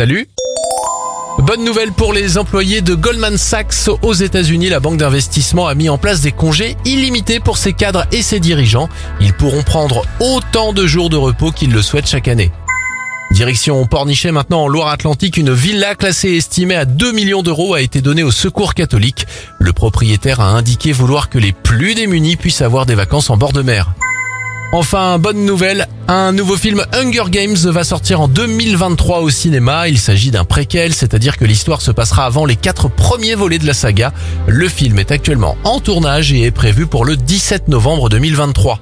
Salut Bonne nouvelle pour les employés de Goldman Sachs aux États-Unis. La banque d'investissement a mis en place des congés illimités pour ses cadres et ses dirigeants. Ils pourront prendre autant de jours de repos qu'ils le souhaitent chaque année. Direction Pornichet maintenant en Loire-Atlantique, une villa classée estimée à 2 millions d'euros a été donnée au secours catholique. Le propriétaire a indiqué vouloir que les plus démunis puissent avoir des vacances en bord de mer. Enfin, bonne nouvelle, un nouveau film Hunger Games va sortir en 2023 au cinéma. Il s'agit d'un préquel, c'est-à-dire que l'histoire se passera avant les quatre premiers volets de la saga. Le film est actuellement en tournage et est prévu pour le 17 novembre 2023.